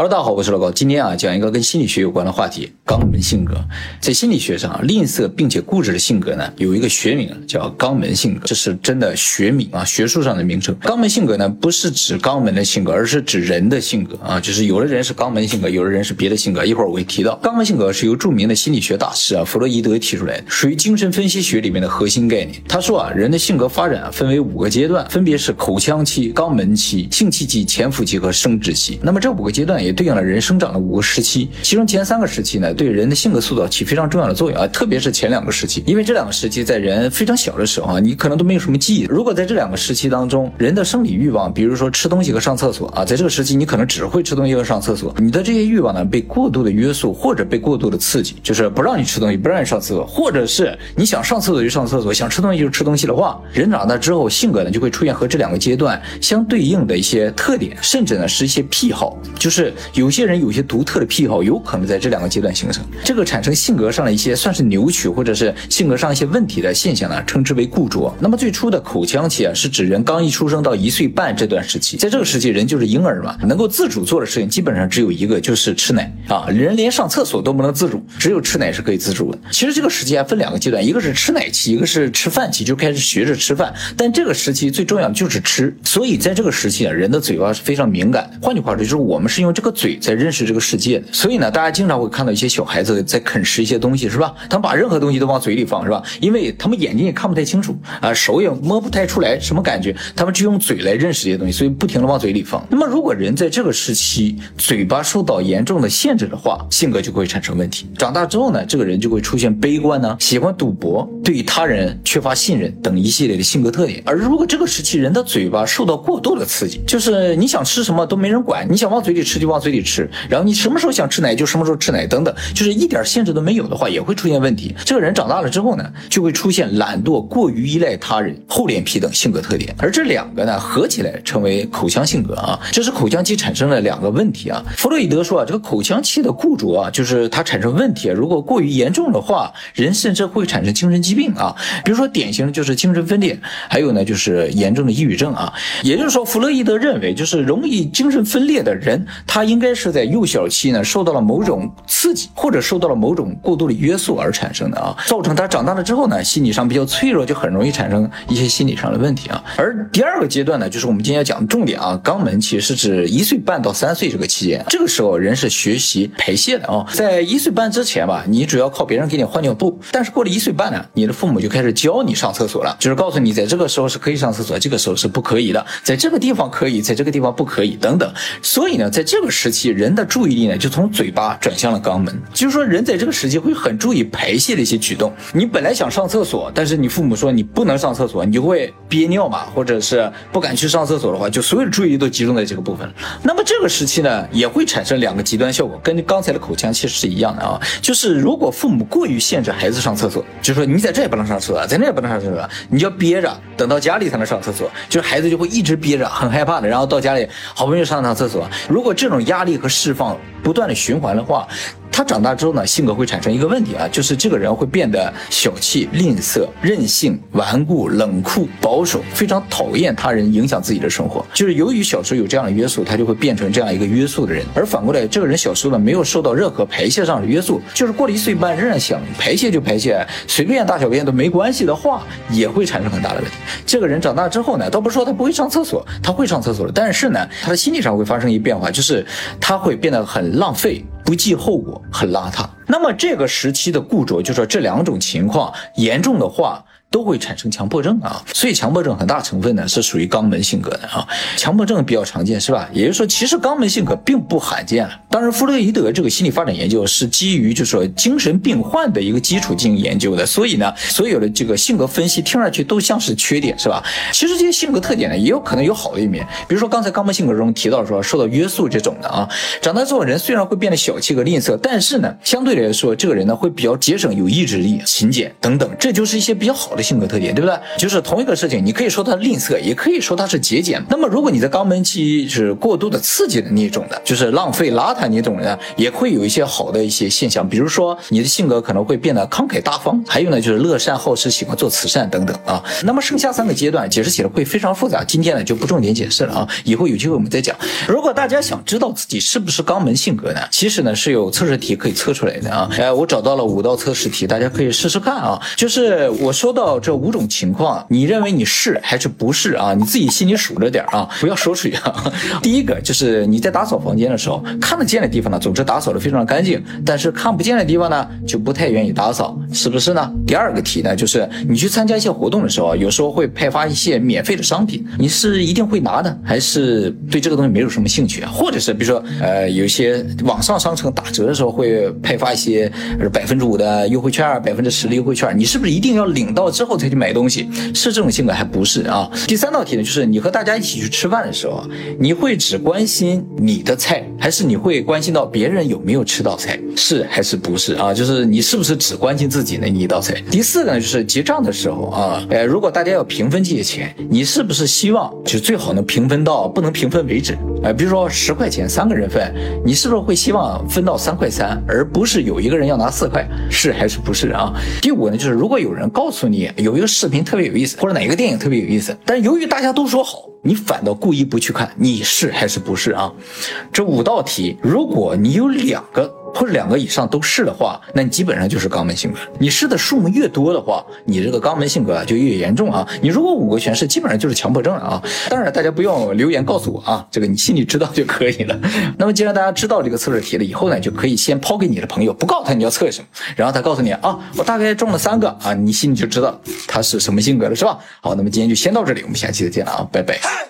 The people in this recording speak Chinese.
Hello，大家好，我是老高。今天啊，讲一个跟心理学有关的话题——肛门性格。在心理学上，吝啬并且固执的性格呢，有一个学名叫肛门性格，这是真的学名啊，学术上的名称。肛门性格呢，不是指肛门的性格，而是指人的性格啊，就是有的人是肛门性格，有的人是别的性格。一会儿我会提到，肛门性格是由著名的心理学大师啊弗洛伊德提出来的，属于精神分析学里面的核心概念。他说啊，人的性格发展啊，分为五个阶段，分别是口腔期、肛门期、性器期、潜伏期和生殖期。那么这五个阶段也也对应了人生长的五个时期，其中前三个时期呢，对人的性格塑造起非常重要的作用啊，特别是前两个时期，因为这两个时期在人非常小的时候啊，你可能都没有什么记忆。如果在这两个时期当中，人的生理欲望，比如说吃东西和上厕所啊，在这个时期你可能只会吃东西和上厕所，你的这些欲望呢被过度的约束或者被过度的刺激，就是不让你吃东西，不让你上厕所，或者是你想上厕所就上厕所，想吃东西就吃东西的话，人长大之后性格呢就会出现和这两个阶段相对应的一些特点，甚至呢是一些癖好，就是有些人有些。独特的癖好有可能在这两个阶段形成，这个产生性格上的一些算是扭曲或者是性格上一些问题的现象呢，称之为固着。那么最初的口腔期啊，是指人刚一出生到一岁半这段时期，在这个时期人就是婴儿嘛，能够自主做的事情基本上只有一个，就是吃奶啊。人连上厕所都不能自主，只有吃奶是可以自主的。其实这个时期还分两个阶段，一个是吃奶期，一个是吃饭期，就开始学着吃饭。但这个时期最重要的就是吃，所以在这个时期啊，人的嘴巴是非常敏感。换句话说，就是我们是用这个嘴在认识。这个世界，所以呢，大家经常会看到一些小孩子在啃食一些东西，是吧？他们把任何东西都往嘴里放，是吧？因为他们眼睛也看不太清楚 啊，手也摸不太出来什么感觉，他们就用嘴来认识这些东西，所以不停的往嘴里放。那么，如果人在这个时期嘴巴受到严重的限制的话，性格就会产生问题。长大之后呢，这个人就会出现悲观呢，喜欢赌博，对他人缺乏信任等一系列的性格特点。而如果这个时期人的嘴巴受到过度的刺激，就是你想吃什么都没人管，你想往嘴里吃就往嘴里吃，然后。你什么时候想吃奶就什么时候吃奶，等等，就是一点限制都没有的话，也会出现问题。这个人长大了之后呢，就会出现懒惰、过于依赖他人、厚脸皮等性格特点。而这两个呢，合起来成为口腔性格啊。这是口腔期产生了两个问题啊。弗洛伊德说啊，这个口腔期的固着啊，就是它产生问题。如果过于严重的话，人甚至会产生精神疾病啊。比如说典型的就是精神分裂，还有呢就是严重的抑郁症啊。也就是说，弗洛伊德认为，就是容易精神分裂的人，他应该是在幼。小期呢，受到了某种刺激，或者受到了某种过度的约束而产生的啊，造成他长大了之后呢，心理上比较脆弱，就很容易产生一些心理上的问题啊。而第二个阶段呢，就是我们今天要讲的重点啊，肛门期是指一岁半到三岁这个期间，这个时候人是学习排泄的啊。在一岁半之前吧，你主要靠别人给你换尿布，但是过了一岁半呢，你的父母就开始教你上厕所了，就是告诉你在这个时候是可以上厕所，这个时候是不可以的，在这个地方可以，在这个地方不可以等等。所以呢，在这个时期，人的注意力呢就从嘴巴转向了肛门，就是说人在这个时期会很注意排泄的一些举动。你本来想上厕所，但是你父母说你不能上厕所，你就会憋尿嘛，或者是不敢去上厕所的话，就所有的注意力都集中在这个部分。那么这个时期呢，也会产生两个极端效果，跟刚才的口腔其实是一样的啊。就是如果父母过于限制孩子上厕所，就是说你在这也不能上厕所，在那也不能上厕所，你要憋着，等到家里才能上厕所，就是孩子就会一直憋着，很害怕的，然后到家里好不容易上趟厕所。如果这种压力和释放。不断的循环的话。他长大之后呢，性格会产生一个问题啊，就是这个人会变得小气、吝啬、任性、顽固、冷酷、保守，非常讨厌他人影响自己的生活。就是由于小时候有这样的约束，他就会变成这样一个约束的人。而反过来，这个人小时候呢没有受到任何排泄上的约束，就是过了一岁半仍然想排泄就排泄，随便大小便都没关系的话，也会产生很大的问题。这个人长大之后呢，倒不是说他不会上厕所，他会上厕所的，但是呢，他的心理上会发生一变化，就是他会变得很浪费。不计后果，很邋遢。那么这个时期的固着，就说这两种情况严重的话。都会产生强迫症啊，所以强迫症很大成分呢是属于肛门性格的啊。强迫症比较常见是吧？也就是说，其实肛门性格并不罕见。当然，弗洛伊德这个心理发展研究是基于就是说精神病患的一个基础进行研究的，所以呢，所有的这个性格分析听上去都像是缺点是吧？其实这些性格特点呢，也有可能有好的一面。比如说刚才肛门性格中提到说受到约束这种的啊，长大之后人虽然会变得小气和吝啬，但是呢，相对来说这个人呢会比较节省、有意志力、勤俭等等，这就是一些比较好的。的性格特点，对不对？就是同一个事情，你可以说它吝啬，也可以说它是节俭。那么如果你在肛门期是过度的刺激的那种的，就是浪费邋遢那种人，也会有一些好的一些现象，比如说你的性格可能会变得慷慨大方，还有呢就是乐善好施，喜欢做慈善等等啊。那么剩下三个阶段解释起来会非常复杂，今天呢就不重点解释了啊，以后有机会我们再讲。如果大家想知道自己是不是肛门性格呢，其实呢是有测试题可以测出来的啊。哎，我找到了五道测试题，大家可以试试看啊。就是我说到到这五种情况，你认为你是还是不是啊？你自己心里数着点啊，不要说出去啊。第一个就是你在打扫房间的时候，看得见的地方呢，总之打扫的非常干净，但是看不见的地方呢，就不太愿意打扫，是不是呢？第二个题呢，就是你去参加一些活动的时候，有时候会派发一些免费的商品，你是一定会拿的，还是对这个东西没有什么兴趣啊？或者是比如说，呃，有些网上商城打折的时候会派发一些百分之五的优惠券，百分之十的优惠券，你是不是一定要领到之后才去买东西？是这种性格还不是啊？第三道题呢，就是你和大家一起去吃饭的时候，你会只关心你的菜，还是你会关心到别人有没有吃到菜？是还是不是啊？就是你是不是只关心自己那一道菜？第四个呢，就是结账的时候啊，呃，如果大家要平分这些钱，你是不是希望就最好能平分到不能平分为止？哎，比如说十块钱三个人分，你是不是会希望分到三块三，而不是有一个人要拿四块？是还是不是啊？第五呢，就是如果有人告诉你有一个视频特别有意思，或者哪一个电影特别有意思，但由于大家都说好，你反倒故意不去看，你是还是不是啊？这五道题，如果你有两个。或者两个以上都是的话，那你基本上就是肛门性格。你试的数目越多的话，你这个肛门性格啊就越严重啊。你如果五个全是，基本上就是强迫症了啊。当然，大家不用留言告诉我啊，这个你心里知道就可以了。那么，既然大家知道这个测试题了以后呢，就可以先抛给你的朋友，不告诉他你要测什么，然后他告诉你啊，我大概中了三个啊，你心里就知道他是什么性格了，是吧？好，那么今天就先到这里，我们下期再见了啊，拜拜。